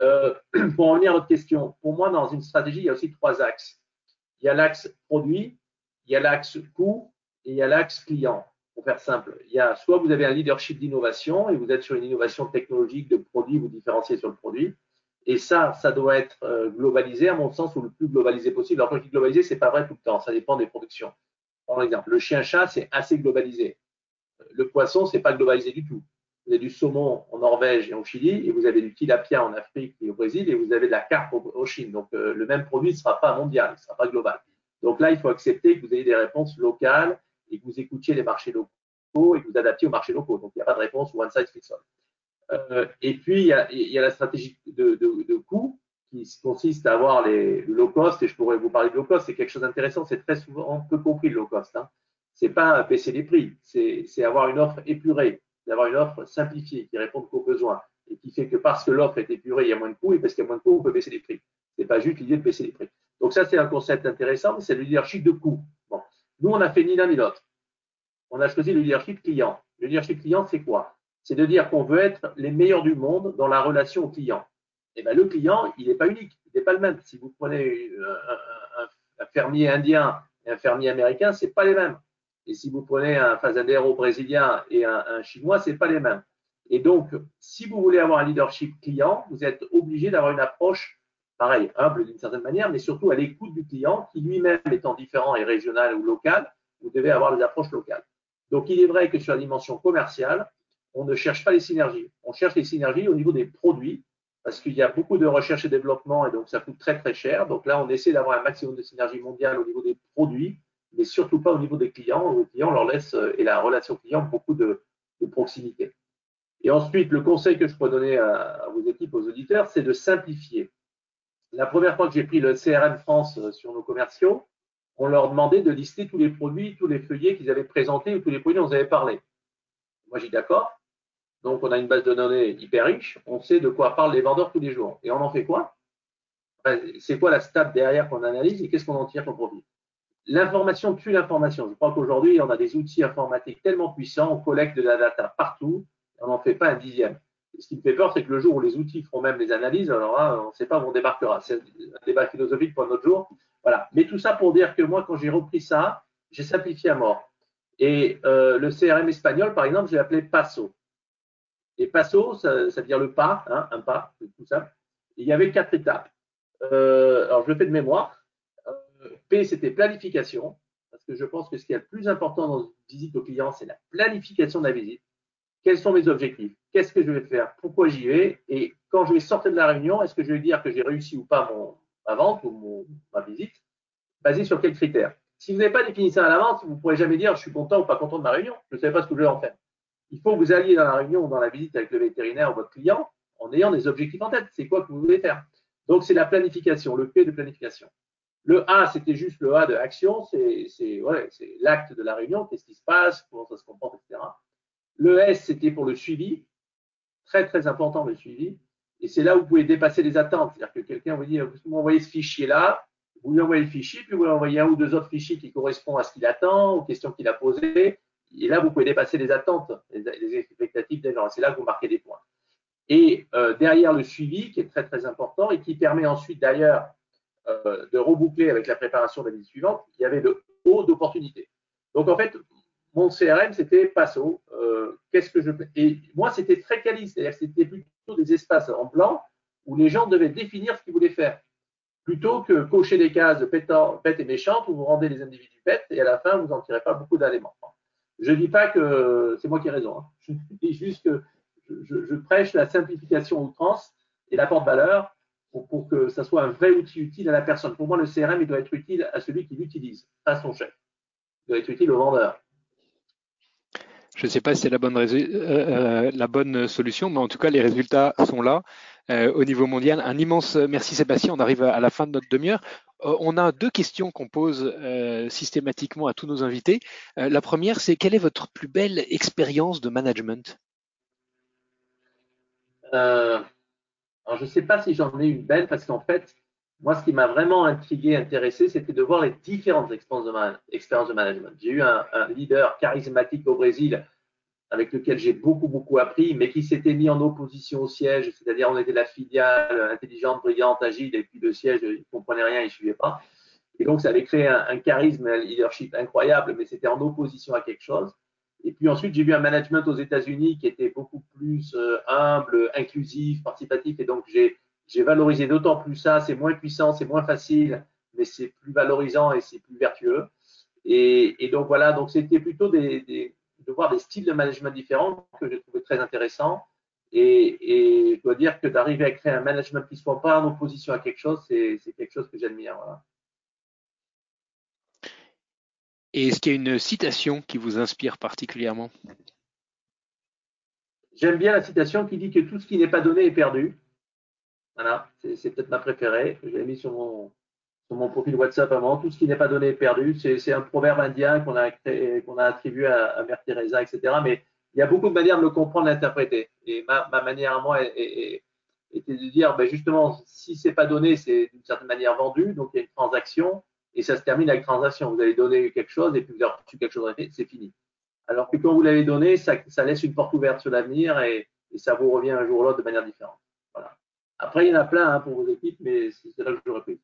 euh, pour en venir à votre question, pour moi, dans une stratégie, il y a aussi trois axes. Il y a l'axe produit, il y a l'axe coût et il y a l'axe client. Pour faire simple, il y a soit vous avez un leadership d'innovation et vous êtes sur une innovation technologique de produit, vous différenciez sur le produit, et ça, ça doit être euh, globalisé, à mon sens, ou le plus globalisé possible. Alors, quand je dis globalisé, c'est pas vrai tout le temps. Ça dépend des productions. Par exemple, le chien-chat, c'est assez globalisé. Le poisson, c'est pas globalisé du tout. Vous avez du saumon en Norvège et en Chili, et vous avez du tilapia en Afrique et au Brésil, et vous avez de la carpe au, Chine. Donc, euh, le même produit ne sera pas mondial, ne sera pas global. Donc là, il faut accepter que vous ayez des réponses locales et que vous écoutiez les marchés locaux et que vous adaptiez aux marchés locaux. Donc il n'y a pas de réponse one size fits all. Euh, et puis, il y, a, la stratégie de, coût qui consiste à avoir les, le low cost. Et je pourrais vous parler de low cost, c'est quelque chose d'intéressant. C'est très souvent peu compris le low cost. Hein. C'est pas baisser les prix, c'est avoir une offre épurée, d'avoir une offre simplifiée qui répond aux besoins et qui fait que parce que l'offre est épurée, il y a moins de coûts et parce qu'il y a moins de coûts, on peut baisser les prix. C'est pas juste l'idée de baisser les prix. Donc ça, c'est un concept intéressant, c'est le leadership de coût. Bon. Nous, on a fait ni l'un ni l'autre. On a choisi le leadership client. Le leadership client, c'est quoi? C'est de dire qu'on veut être les meilleurs du monde dans la relation au client. Et eh bien, le client, il n'est pas unique, il n'est pas le même. Si vous prenez un, un, fermier indien et un fermier américain, c'est pas les mêmes. Et si vous prenez un fazendero brésilien et un, chinois, c'est pas les mêmes. Et donc, si vous voulez avoir un leadership client, vous êtes obligé d'avoir une approche pareil, humble d'une certaine manière, mais surtout à l'écoute du client, qui lui-même étant différent et régional ou local, vous devez avoir des approches locales. Donc, il est vrai que sur la dimension commerciale, on ne cherche pas les synergies. On cherche les synergies au niveau des produits, parce qu'il y a beaucoup de recherche et développement, et donc ça coûte très très cher. Donc là, on essaie d'avoir un maximum de synergie mondiale au niveau des produits, mais surtout pas au niveau des clients. Les clients leur laisse, euh, et la relation client, beaucoup de, de proximité. Et ensuite, le conseil que je pourrais donner à, vos équipes, aux auditeurs, c'est de simplifier la première fois que j'ai pris le CRM France euh, sur nos commerciaux, on leur demandait de lister tous les produits, tous les feuillets qu'ils avaient présentés ou tous les produits dont ils avaient parlé. Moi, j'ai dit d'accord. Donc, on a une base de données hyper riche. On sait de quoi parlent les vendeurs tous les jours. Et on en fait quoi? C'est quoi la stat derrière qu'on analyse et qu'est-ce qu'on en tire comme profit? L'information tue l'information. Je crois qu'aujourd'hui, on a des outils informatiques tellement puissants, on collecte de la data partout, on n'en fait pas un dixième ce qui me fait peur, c'est que le jour où les outils feront même les analyses, alors on ne sait pas où on débarquera. C'est un débat philosophique pour un autre jour. Voilà. Mais tout ça pour dire que moi, quand j'ai repris ça, j'ai simplifié à mort. Et euh, le CRM espagnol, par exemple, j'ai appelé Passo. Et Passo, ça, veut dire le pas, hein, un pas, tout ça. il y avait quatre étapes. Euh, alors, je le fais de mémoire. Euh, P, c'était planification, parce que je pense que ce qui est le plus important dans une visite au client, c'est la planification de la visite. Quels sont mes objectifs? Qu'est-ce que je vais faire? Pourquoi j'y vais? Et quand je vais sortir de la réunion, est-ce que je vais dire que j'ai réussi ou pas mon, ma vente ou ma visite? Basé sur quels critères? Si vous n'avez pas défini ça à l'avance, vous ne pourrez jamais dire je suis content ou pas content de ma réunion. Je ne sais pas ce que je vais en faire. Il faut que vous alliez dans la réunion ou dans la visite avec le vétérinaire ou votre client en ayant des objectifs en tête. C'est quoi que vous voulez faire Donc, c'est la planification, le P de planification. Le A, c'était juste le A de action, c'est l'acte de la réunion, qu'est-ce qui se passe, comment ça se comporte, etc. Le S, c'était pour le suivi. Très, très important le suivi. Et c'est là où vous pouvez dépasser les attentes. C'est-à-dire que quelqu'un vous dit, vous m'envoyez ce fichier-là, vous lui envoyez le fichier, puis vous lui envoyez un ou deux autres fichiers qui correspondent à ce qu'il attend, aux questions qu'il a posées. Et là, vous pouvez dépasser les attentes, les expectatives des gens. C'est là que vous marquez des points. Et euh, derrière le suivi, qui est très, très important et qui permet ensuite d'ailleurs euh, de reboucler avec la préparation de la visite suivante, il y avait le haut d'opportunité. Donc en fait, mon CRM, c'était Passo. Euh, qu'est-ce que je Et moi, c'était très quali, c'est-à-dire que c'était plutôt des espaces en blanc où les gens devaient définir ce qu'ils voulaient faire, plutôt que cocher des cases pète et méchantes où vous rendez les individus pètes et à la fin, vous n'en tirez pas beaucoup d'éléments. Je ne dis pas que c'est moi qui ai raison. Hein. Je dis juste que je, prêche la simplification outrance et la porte-valeur pour, pour, que ça soit un vrai outil utile à la personne. Pour moi, le CRM, il doit être utile à celui qui l'utilise, à son chef. Il doit être utile au vendeur. Je ne sais pas si c'est la bonne, euh, euh, la bonne solution, mais en tout cas, les résultats sont là euh, au niveau mondial. Un immense merci Sébastien. On arrive à la fin de notre demi-heure. on a deux questions qu'on pose systématiquement à tous nos invités. la première, c'est quelle est votre plus belle expérience de management? Alors, Je ne sais pas si j'en ai une belle parce qu'en fait, moi, ce qui m'a vraiment intrigué, intéressé, c'était de voir les différentes expériences de, management. J'ai eu un, leader charismatique au Brésil avec lequel j'ai beaucoup, beaucoup appris, mais qui s'était mis en opposition au siège, c'est-à-dire on était la filiale intelligente, brillante, agile, et puis le siège, il ne comprenait rien, il ne suivait pas. Et donc, ça avait créé un, charisme, un leadership incroyable, mais c'était en opposition à quelque chose. Et puis ensuite, j'ai vu un management aux États-Unis qui était beaucoup plus euh, humble, inclusif, participatif, et donc j'ai valorisé d'autant plus ça, c'est moins puissant, c'est moins facile, mais c'est plus valorisant et c'est plus vertueux. Et, donc voilà, donc c'était plutôt des, de voir des styles de management différents que j'ai trouvé très intéressants. Et, je dois dire que d'arriver à créer un management qui ne soit pas en opposition à quelque chose, c'est quelque chose que j'admire. Et est-ce qu'il y a une citation qui vous inspire particulièrement? J'aime bien la citation qui dit que tout ce qui n'est pas donné est perdu. Voilà, c'est peut-être ma préférée, que j'ai mis sur mon, sur mon profil WhatsApp avant. Tout ce qui n'est pas donné est perdu. C'est un proverbe indien qu'on a, attribué à, Mère Teresa, etc. Mais il y a beaucoup de manières de le comprendre, d'interpréter. Et ma, ma, manière à moi était de dire, ben justement, si c'est pas donné, c'est d'une certaine manière vendu, donc il y a une transaction, et ça se termine avec transaction. Vous allez donner quelque chose, et puis vous avez reçu quelque chose, c'est fini. Alors que quand vous l'avez donné, ça, laisse une porte ouverte sur l'avenir, et, et, ça vous revient un jour ou l'autre de manière différente. Voilà. Après, il y en a plein hein, pour vos équipes, mais c'est là que j'aurais pris.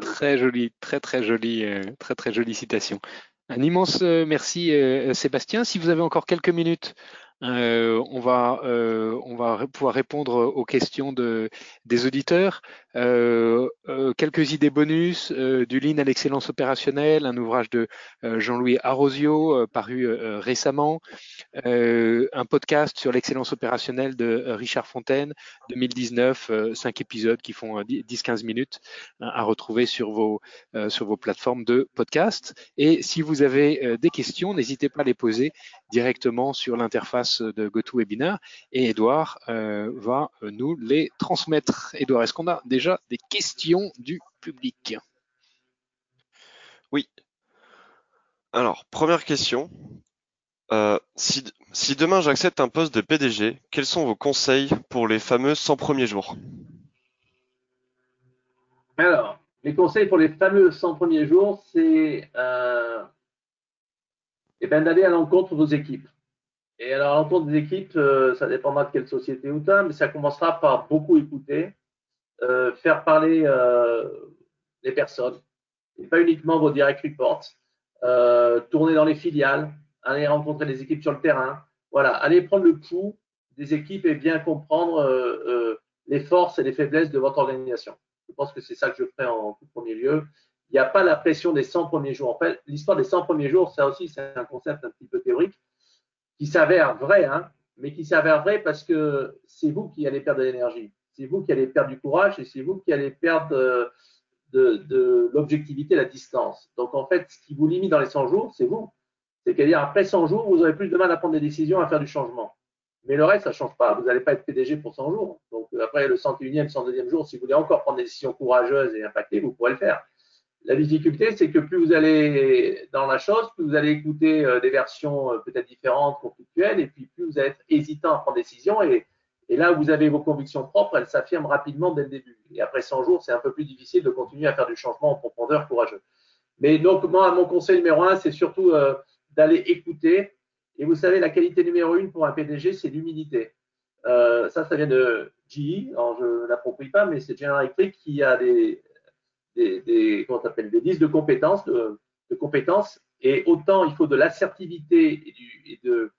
Très joli, très très joli, euh, très très jolie citation. Un immense euh, merci euh, Sébastien. Si vous avez encore quelques minutes, euh, on, va, euh, pouvoir répondre aux questions de, des auditeurs. Euh, quelques idées bonus, du Lean à l'excellence opérationnelle, un ouvrage de Jean-Louis Arosio paru récemment, un podcast sur l'excellence opérationnelle de Richard Fontaine, 2019, cinq épisodes qui font 10-15 minutes à retrouver sur vos plateformes de podcast. Et si vous avez des questions, n'hésitez pas à les poser directement sur l'interface de GoToWebinar et Edouard euh, va nous les transmettre. Edouard, est-ce qu'on a déjà des questions du public? Oui. Alors, première question. Euh, si, si, demain j'accepte un poste de PDG, quels sont vos conseils pour les fameux 100 premiers jours? Alors, les conseils pour les fameux 100 premiers jours, c'est euh, eh ben, d'aller à l'encontre de vos équipes. Et alors, à l'encontre des équipes, euh, ça dépendra de quelle société ou pas, mais ça commencera par beaucoup écouter, euh, faire parler euh, les personnes, et pas uniquement vos direct reports, tourner dans les filiales, aller rencontrer les équipes sur le terrain. Voilà, aller prendre le pouls des équipes et bien comprendre les forces et les faiblesses de votre organisation. Je pense que c'est ça que je ferai en tout premier lieu il n'y a pas la pression des 100 premiers jours. En fait, l'histoire des 100 premiers jours, ça aussi, c'est un concept un petit peu théorique qui s'avère vrai, hein, mais qui s'avère vrai parce que c'est vous qui allez perdre de l'énergie, c'est vous qui allez perdre du courage et c'est vous qui allez perdre euh, de, de l'objectivité, la distance. Donc, en fait, ce qui vous limite dans les 100 jours, c'est vous. C'est-à-dire, après 100 jours, vous aurez plus de mal à prendre des décisions, à faire du changement. Mais le reste, ça ne change pas. Vous n'allez pas être PDG pour 100 jours. Donc, après le 101e, 102e jour, si vous voulez encore prendre des décisions courageuses et impactées, vous pourrez le faire. La difficulté, c'est que plus vous allez dans la chose, plus vous allez écouter euh, des versions euh, peut-être différentes, conflictuelles, et puis plus vous allez être hésitant à prendre des décisions. Et, et là vous avez vos convictions propres, elles s'affirment rapidement dès le début. Et après 100 jours, c'est un peu plus difficile de continuer à faire du changement en profondeur courageux. Mais donc, moi, mon conseil numéro un, c'est surtout euh, d'aller écouter. Et vous savez, la qualité numéro une pour un PDG, c'est l'humilité. Ça, ça vient de GE. Alors, je ne l'approprie pas, mais c'est General Electric qui a des, des, des, comment des listes de compétences, de, compétences, et autant il faut de l'assertivité et, de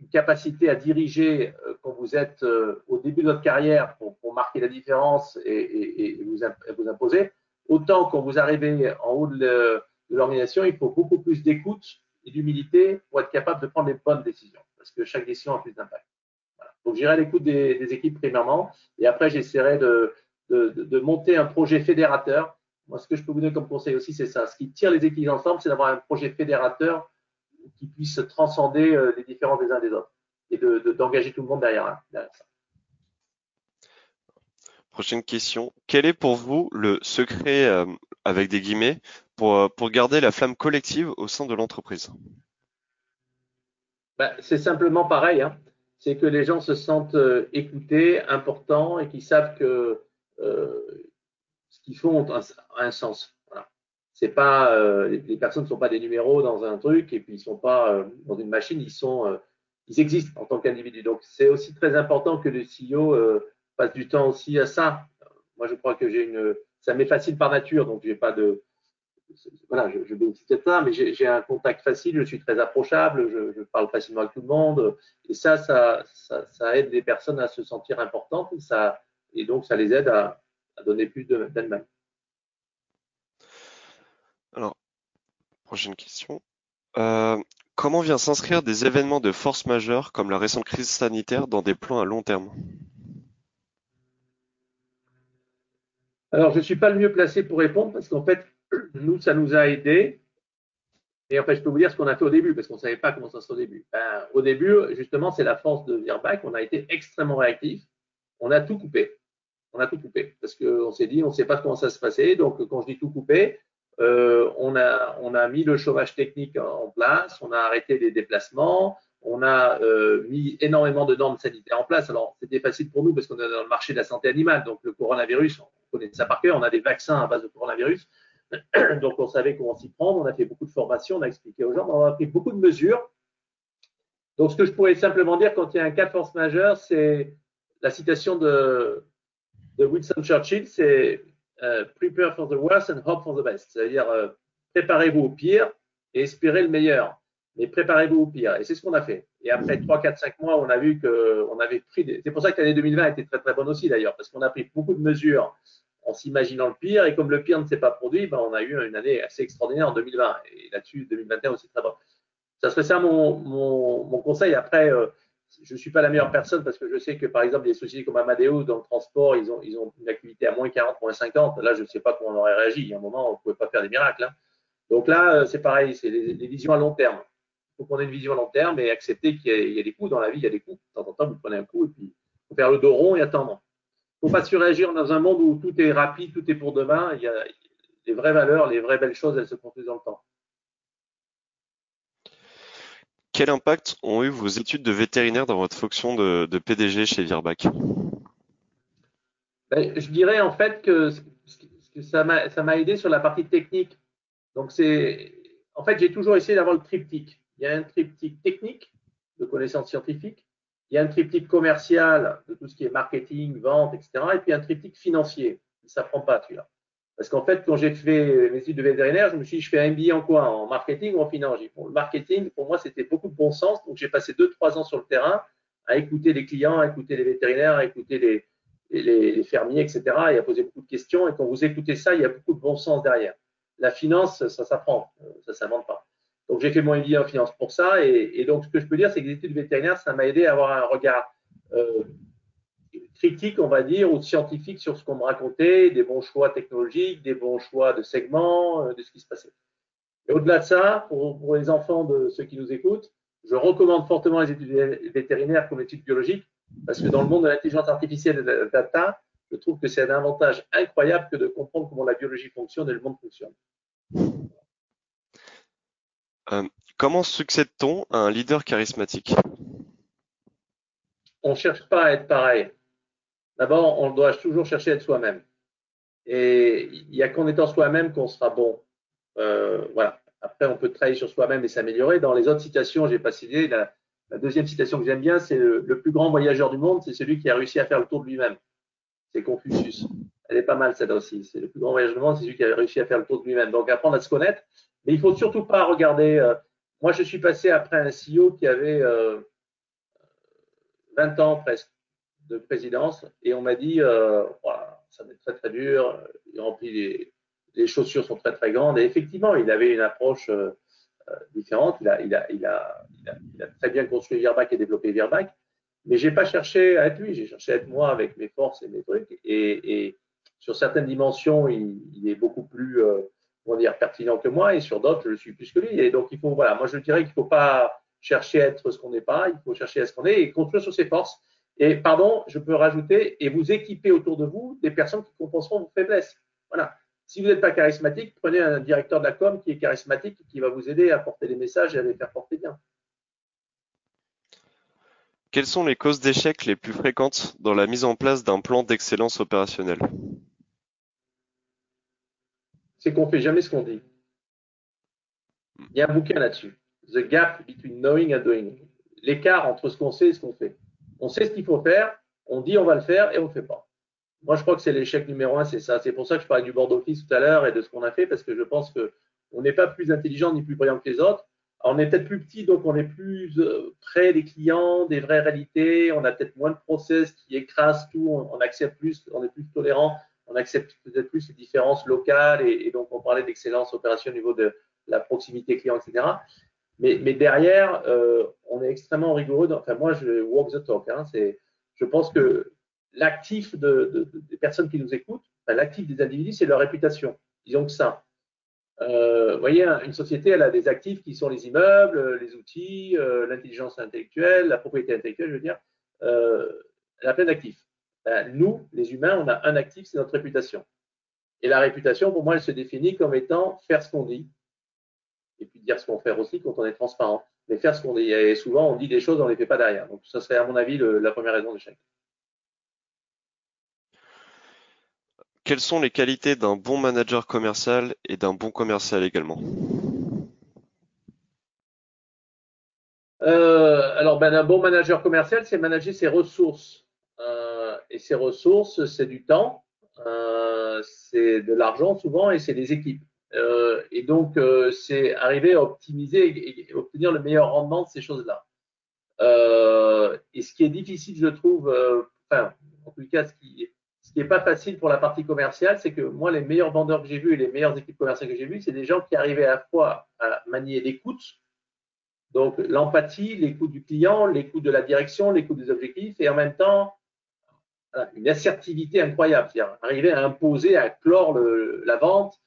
une capacité à diriger euh, quand vous êtes euh, au début de votre carrière pour, marquer la différence et, vous, vous, imposer, autant quand vous arrivez en haut de l'organisation, il faut beaucoup plus d'écoute et d'humilité pour être capable de prendre les bonnes décisions, parce que chaque décision a plus d'impact. Donc j'irai à l'écoute des, équipes premièrement, et après j'essaierai de, de, de, de, monter un projet fédérateur. Moi, ce que je peux vous donner comme conseil aussi, c'est ça. Ce qui tire les équipes ensemble, c'est d'avoir un projet fédérateur qui puisse transcender euh, les différences des uns des autres et d'engager de, tout le monde derrière, derrière ça. Prochaine question. Quel est pour vous le secret, euh, avec des guillemets, pour, euh, pour garder la flamme collective au sein de l'entreprise? Ben, C'est simplement pareil. Hein. C'est que les gens se sentent euh, écoutés, importants et qu'ils savent que euh, ce qu'ils font a un, sens. C'est pas, euh, les personnes ne sont pas des numéros dans un truc et puis ils sont pas euh, dans une machine, ils sont, ils existent en tant qu'individus. Donc c'est aussi très important que le CEO euh, passe du temps aussi à ça. Moi, je crois que j'ai une, ça m'est facile par nature, donc j'ai pas de, voilà, je, je bénéficie de ça, mais j'ai un contact facile, je suis très approchable, je, parle facilement avec tout le monde, et ça, ça, ça, ça aide les personnes à se sentir importantes, ça, et donc ça les aide à, à donner plus d'elles-mêmes. Alors, prochaine question. Euh, comment vient s'inscrire des événements de force majeure comme la récente crise sanitaire dans des plans à long terme? Alors, je ne suis pas le mieux placé pour répondre parce qu'en fait, nous, ça nous a aidés Et en fait, je peux vous dire ce qu'on a fait au début, parce qu'on ne savait pas comment ça se fait au début. Ben, au début, justement, c'est la force de Virbac. On a été extrêmement réactif. On a tout coupé. On a tout coupé. Parce qu'on s'est dit, on ne sait pas comment ça se passait. Donc, quand je dis tout coupé, euh, on, a, on a mis le chômage technique en place, on a arrêté les déplacements, on a euh, mis énormément de normes sanitaires en place. Alors, c'était facile pour nous parce qu'on est dans le marché de la santé animale. Donc, le coronavirus, on connaît ça par cœur. On a des vaccins à base de coronavirus. Donc, on savait comment s'y prendre. On a fait beaucoup de formations, on a expliqué aux gens, on a pris beaucoup de mesures. Donc, ce que je pourrais simplement dire quand il y a un cas de force majeure, c'est la citation de, de Winston Churchill, c'est euh, Prepare for the worst and hope for the best. C'est-à-dire, euh, préparez-vous au pire et espérez le meilleur. Mais préparez-vous au pire. Et c'est ce qu'on a fait. Et après 3, 4, 5 mois, on a vu qu'on avait pris des... C'est pour ça que l'année 2020 était très très bonne aussi d'ailleurs, parce qu'on a pris beaucoup de mesures en s'imaginant le pire. Et comme le pire ne s'est pas produit, ben, on a eu une année assez extraordinaire en 2020. Et là-dessus, 2021 aussi très bon. Ça serait ça mon, mon, mon conseil. Après, euh, je ne suis pas la meilleure personne parce que je sais que, par exemple, des sociétés comme Amadeus, dans le transport, ils ont, ils ont une activité à moins 40, moins 50. Là, je ne sais pas comment on aurait réagi. Il y a un moment, on ne pouvait pas faire des miracles. Hein. Donc là, euh, c'est pareil, c'est des, visions à long terme. Il faut qu'on ait une vision à long terme et accepter qu'il y, a des coups dans la vie, il y a des coups. De temps en temps, vous prenez un coup et puis il faut faire le dos rond et attendre ne faut pas surréagir dans un monde où tout est rapide, tout est pour demain. Il y a les vraies valeurs, les vraies belles choses, elles se construisent dans le temps. Quel impact ont eu vos études de vétérinaire dans votre fonction de, PDG chez Virbac? Ben, Je dirais en fait que, ça m'a aidé sur la partie technique. Donc c'est, en fait, j'ai toujours essayé d'avoir le triptyque. Il y a un triptyque technique de connaissances scientifiques, il y a un triptyque commercial de tout ce qui est marketing, vente, etc. Et puis un triptyque financier. Ça ne prend pas celui-là. Parce qu'en fait, quand j'ai fait mes études de vétérinaire, je me suis dit, je fais un MBA en quoi? En marketing ou en finance? Le marketing, pour moi, c'était beaucoup de bon sens. Donc, j'ai passé deux, trois ans sur le terrain à écouter les clients, à écouter les vétérinaires, à écouter les, les, fermiers, etc. et à poser beaucoup de questions. Et quand vous écoutez ça, il y a beaucoup de bon sens derrière. La finance, ça s'apprend, ça ne s'invente pas. Donc, j'ai fait mon MBA en finance pour ça. Et, donc, ce que je peux dire, c'est que les études vétérinaires, ça m'a aidé à avoir un regard euh, critique, on va dire, ou scientifique sur ce qu'on me racontait, des bons choix technologiques, des bons choix de segments, euh, de ce qui se passait. Et au-delà de ça, pour, les enfants de ceux qui nous écoutent, je recommande fortement les études vétérinaires comme études biologiques, parce que dans le monde de l'intelligence artificielle et de la data, je trouve que c'est un avantage incroyable que de comprendre comment la biologie fonctionne et le monde fonctionne. Euh, comment succède-t-on à un leader charismatique? On ne cherche pas à être pareil. D'abord, on doit toujours chercher à être soi-même. Et il n'y a qu'en étant soi-même qu'on sera bon. Euh, voilà. Après, on peut travailler sur soi-même et s'améliorer. Dans les autres citations, j'ai pas cité. La, deuxième citation que j'aime bien, c'est le, plus grand voyageur du monde, c'est celui qui a réussi à faire le tour de lui-même. C'est Confucius. Elle est pas mal, celle-là aussi. C'est le plus grand voyageur du monde, c'est celui qui a réussi à faire le tour de lui-même. Donc, apprendre à se connaître. Mais il faut surtout pas regarder. Euh, moi, je suis passé après un CEO qui avait 20 euh, ans presque de présidence et on m'a dit euh, ça va être très très dur, il remplit les, les, chaussures sont très très grandes. Et effectivement il avait une approche euh, euh, différente, il a, il, a, il, a, très bien construit Virbac et développé Virbac, mais j'ai pas cherché à être lui, j'ai cherché à être moi avec mes forces et mes trucs. Et, et sur certaines dimensions il, est beaucoup plus on dire pertinent que moi. Et sur d'autres je suis plus que lui. Et donc il faut voilà. Moi je dirais qu'il faut pas chercher à être ce qu'on n'est pas, il faut chercher à ce qu'on est et construire sur ses forces et pardon, je peux rajouter, et vous équiper autour de vous des personnes qui compenseront vos faiblesses. Voilà. Si vous n'êtes pas charismatique, prenez un directeur de la com qui est charismatique et qui va vous aider à porter les messages et à les faire porter bien. Quelles sont les causes d'échec les plus fréquentes dans la mise en place d'un plan d'excellence opérationnelle C'est qu'on ne fait jamais ce qu'on dit. Il y a un bouquin là-dessus. The gap between knowing and doing. L'écart entre ce qu'on sait et ce qu'on fait. On sait ce qu'il faut faire, on dit on va le faire et on ne fait pas. Moi, je crois que c'est l'échec numéro un, c'est ça. C'est pour ça que je parlais du board office tout à l'heure et de ce qu'on a fait, parce que je pense qu'on n'est pas plus intelligent ni plus brillant que les autres. on est peut-être plus petit, donc on est plus euh, près des clients, des vraies réalités. On a peut-être moins de process qui écrasent tout. On, accepte plus, on est plus tolérant. On accepte peut-être plus les différences locales. Et, et donc, on parlait d'excellence opérationnelle au niveau de la proximité client, etc. Mais, derrière, euh, on est extrêmement rigoureux. enfin, moi, je walk the talk. Hein, je pense que l'actif de, de, des personnes qui nous écoutent, l'actif des individus, c'est leur réputation. Disons que ça. Euh, vous voyez, une société, elle a des actifs qui sont les immeubles, les outils, euh, l'intelligence intellectuelle, la propriété intellectuelle, je veux dire. Elle a plein d'actifs. Ben, nous, les humains, on a un actif, c'est notre réputation. Et la réputation, pour moi, elle se définit comme étant faire ce qu'on dit, et puis dire ce qu'on fait aussi quand on est transparent. Mais faire ce qu'on dit. Et souvent, on dit des choses, on ne les fait pas derrière. Donc, ça serait, à mon avis, la première raison d'échec. Quelles sont les qualités d'un bon manager commercial et d'un bon commercial également? Euh, Alors, ben, un bon manager commercial, c'est manager ses ressources. Euh, et ses ressources, c'est du temps, euh, c'est de l'argent souvent, et c'est des équipes. Et donc, c'est arriver à optimiser et, obtenir le meilleur rendement de ces choses-là. et ce qui est difficile, je trouve, enfin, en tout cas, ce qui est qui n'est pas facile pour la partie commerciale, c'est que moi, les meilleurs vendeurs que j'ai vus et les meilleures équipes commerciales que j'ai vues, c'est des gens qui arrivaient à la fois à manier l'écoute, donc l'empathie, l'écoute du client, l'écoute de la direction, l'écoute des objectifs, et en même temps, une assertivité incroyable, c'est-à-dire arriver à imposer, à clore la vente,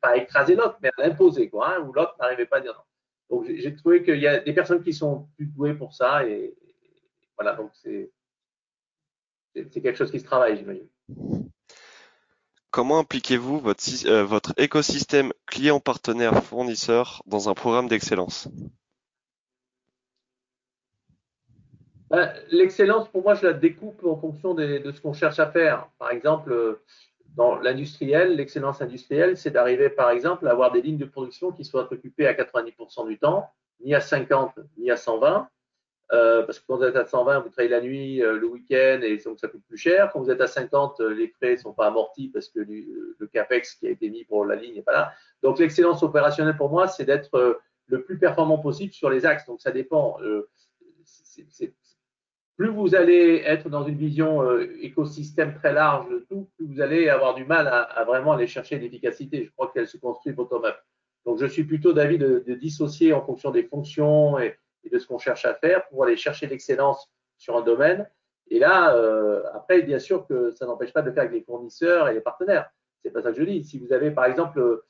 pas écraser l'autre, mais à l'imposer, quoi, hein, où l'autre n'arrivait pas à dire non. Donc j'ai trouvé qu'il y a des personnes qui sont plus douées pour ça, et voilà, donc c'est quelque chose qui se travaille, j'imagine. Comment impliquez-vous votre, euh, votre écosystème client, partenaire, fournisseur dans un programme d'excellence? Ben, L'excellence, pour moi, je la découpe en fonction de ce qu'on cherche à faire. Par exemple, dans l'industriel, l'excellence industrielle, c'est d'arriver, par exemple, à avoir des lignes de production qui soient occupées à 90% du temps, ni à 50, ni à 120, euh, parce que quand vous êtes à 120, vous travaillez la nuit, euh, le week-end, et donc ça coûte plus cher. Quand vous êtes à 50, euh, les frais ne sont pas amortis parce que le, CAPEX qui a été mis pour la ligne n'est pas là. Donc l'excellence opérationnelle pour moi, c'est d'être le plus performant possible sur les axes. Donc ça dépend. Plus vous allez être dans une vision écosystème très large de tout, plus vous allez avoir du mal à, vraiment aller chercher l'efficacité. Je crois qu'elle se construit bottom-up. Donc je suis plutôt d'avis de, dissocier en fonction des fonctions et, de ce qu'on cherche à faire pour aller chercher l'excellence sur un domaine. Et là, euh, après, bien sûr que ça n'empêche pas de faire avec les fournisseurs et les partenaires. C'est pas ça que je dis. Si vous avez, par exemple,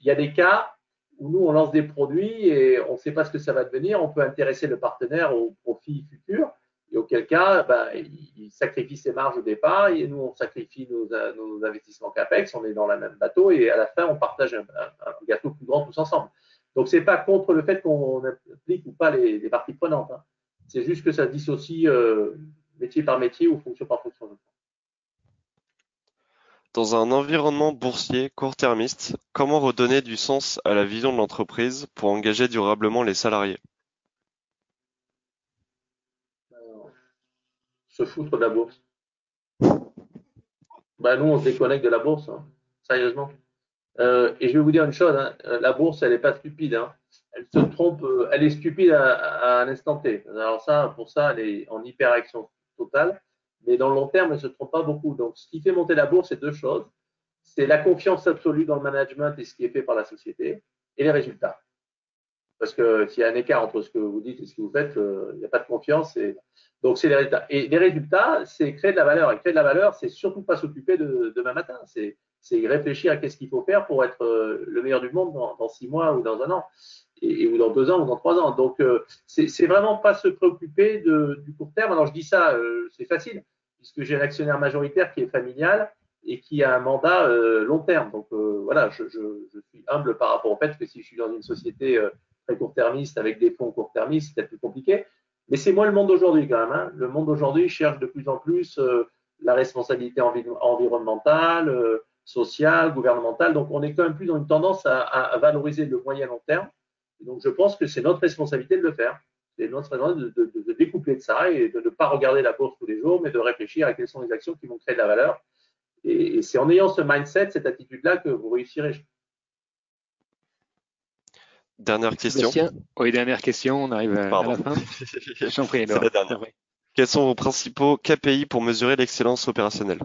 il y a des cas où nous, on lance des produits et on ne sait pas ce que ça va devenir, on peut intéresser le partenaire au profit futur. Et auquel cas, ben, il sacrifie ses marges au départ et nous, on sacrifie nos, nos, investissements CAPEX, on est dans le même bateau et à la fin, on partage un, gâteau plus grand tous ensemble. Donc, ce n'est pas contre le fait qu'on applique ou pas les, parties prenantes. Hein. C'est juste que ça dissocie euh, métier par métier ou fonction par fonction. Dans un environnement boursier court-termiste, comment redonner du sens à la vision de l'entreprise pour engager durablement les salariés? Se foutre de la bourse. Ben, nous, on se déconnecte de la bourse, hein. sérieusement. Euh, et je vais vous dire une chose, hein, la bourse, elle n'est pas stupide. Hein. Elle se trompe, euh, elle est stupide à, à, un instant T. Alors ça, pour ça, elle est en hyperaction totale. Mais dans le long terme, elle ne se trompe pas beaucoup. Donc, ce qui fait monter la bourse, c'est deux choses. C'est la confiance absolue dans le management et ce qui est fait par la société et les résultats. Parce que s'il y a un écart entre ce que vous dites et ce que vous faites, euh, il n'y a pas de confiance. Et... Donc, c'est les résultats. Et les résultats, c'est créer de la valeur. Et créer de la valeur, c'est surtout pas s'occuper de demain matin. C'est réfléchir à qu'est-ce qu'il faut faire pour être euh, le meilleur du monde dans, six mois ou dans un an, et, ou dans deux ans ou dans trois ans. Donc, euh, c'est vraiment pas se préoccuper du court terme. Alors, je dis ça, c'est facile, puisque j'ai un actionnaire majoritaire qui est familial et qui a un mandat long terme. Donc, voilà, je, suis humble par rapport au fait que si je suis dans une société très court-termiste avec des fonds court-termistes, c'est peut-être plus compliqué. Mais c'est moi le monde d'aujourd'hui quand même. Hein. Le monde d'aujourd'hui cherche de plus en plus la responsabilité environnementale, sociale, gouvernementale. Donc, on est quand même plus dans une tendance à, valoriser le moyen long terme. donc, je pense que c'est notre responsabilité de le faire. C'est notre responsabilité de, de, découpler de ça et de ne pas regarder la bourse tous les jours, mais de réfléchir à quelles sont les actions qui vont créer de la valeur. Et, c'est en ayant ce mindset, cette attitude-là, que vous réussirez. Dernière question. Oui, dernière question. On arrive à, la fin. J'en prie, la dernière. Quels sont vos principaux KPI pour mesurer l'excellence opérationnelle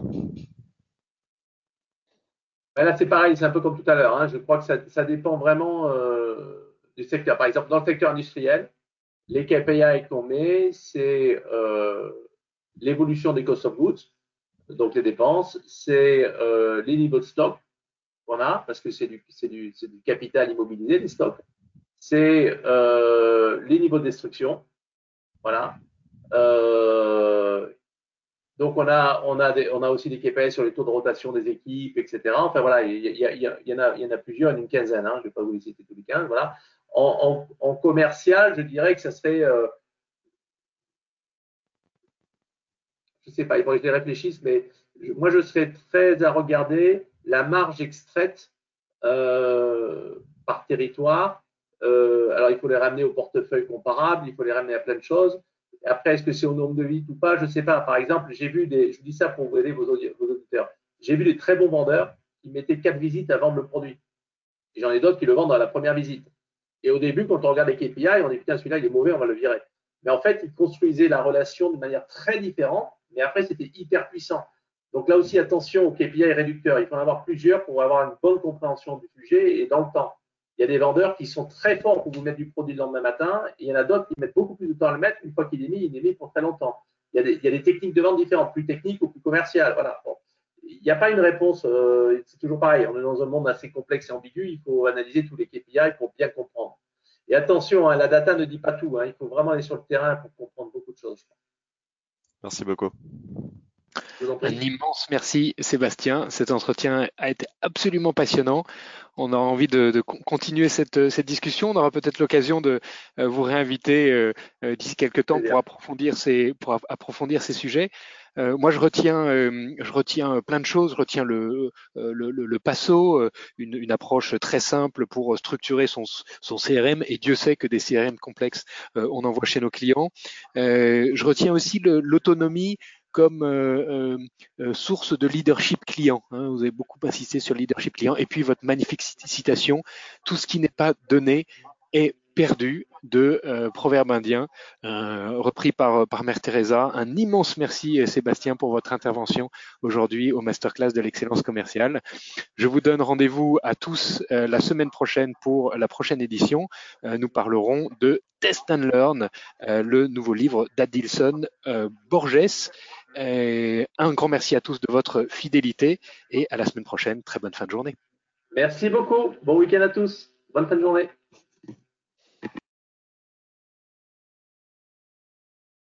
ben là, c'est pareil, c'est un peu comme tout à l'heure. Hein. Je crois que ça, dépend vraiment euh, du secteur. Par exemple, dans le secteur industriel, les KPI qu'on met, c'est euh, l'évolution des cost of goods, donc les dépenses, c'est euh, les niveaux de stock, qu'on a, parce que c'est du, du, du, capital immobilisé, des stocks. C'est euh, les niveaux de destruction. Voilà. Euh, donc on a, on, a on a aussi des KPI sur les taux de rotation des équipes, etc. Enfin voilà, il y, y, y, en, a, il y en plusieurs, y en a une quinzaine, hein, je ne vais pas vous les citer tous les 15. Voilà. En, commercial, je dirais que ça serait, euh, je ne sais pas, il faudrait que je réfléchisse, mais moi je serais très à regarder la marge extraite euh, par territoire. Euh, alors il faut les ramener au portefeuille comparable, il faut les ramener à plein de choses. Après, est-ce que c'est au nombre de visites ou pas? Je ne sais pas. Par exemple, j'ai vu des, je vous dis ça pour vous aider vos, auditeurs, j'ai vu des très bons vendeurs qui mettaient quatre visites à vendre le produit. Et j'en ai d'autres qui le vendent à la première visite. Et au début, quand on regarde les KPI, on dit putain, celui-là, il est mauvais, on va le virer. Mais en fait, ils construisaient la relation de manière très différente, mais après, c'était hyper puissant. Donc là aussi, attention aux KPI réducteurs. Il faut en avoir plusieurs pour avoir une bonne compréhension du sujet et dans le temps. Il y a des vendeurs qui sont très forts pour vous mettre du produit le lendemain matin, et il y en a d'autres qui mettent beaucoup plus de temps à le mettre. Une fois qu'il est mis, il est mis pour très longtemps. Il y, a des, techniques de vente différentes, plus techniques ou plus commerciales. Voilà. Il n'y a pas une réponse, euh, c'est toujours pareil. On est dans un monde assez complexe et ambigu. Il faut analyser tous les KPI pour bien comprendre. Et attention, hein, la data ne dit pas tout. Hein. Il faut vraiment aller sur le terrain pour comprendre beaucoup de choses. Merci beaucoup. Un immense merci Sébastien. Cet entretien a été absolument passionnant. On a envie de, de continuer cette, cette, discussion. On aura peut-être l'occasion de euh, vous réinviter euh, euh, d'ici quelques temps pour approfondir ces, pour approfondir ces sujets. Euh, moi, je retiens, euh, je retiens plein de choses. Je retiens le, le, le, le PASSO, une, une, approche très simple pour structurer son, son, CRM. Et Dieu sait que des CRM complexes, on en voit chez nos clients. je retiens aussi l'autonomie comme euh, euh, source de leadership client. Hein. Vous avez beaucoup insisté sur le leadership client. Et puis votre magnifique citation, tout ce qui n'est pas donné est perdu de euh, proverbe indien, repris par, par Mère Teresa. Un immense merci Sébastien pour votre intervention aujourd'hui au masterclass de l'excellence commerciale. Je vous donne rendez-vous à tous la semaine prochaine pour la prochaine édition. nous parlerons de Test and Learn, le nouveau livre d'Adilson Borges. Et un grand merci à tous de votre fidélité et à la semaine prochaine. Très bonne fin de journée. Merci beaucoup. Bon week-end à tous. Bonne fin de journée.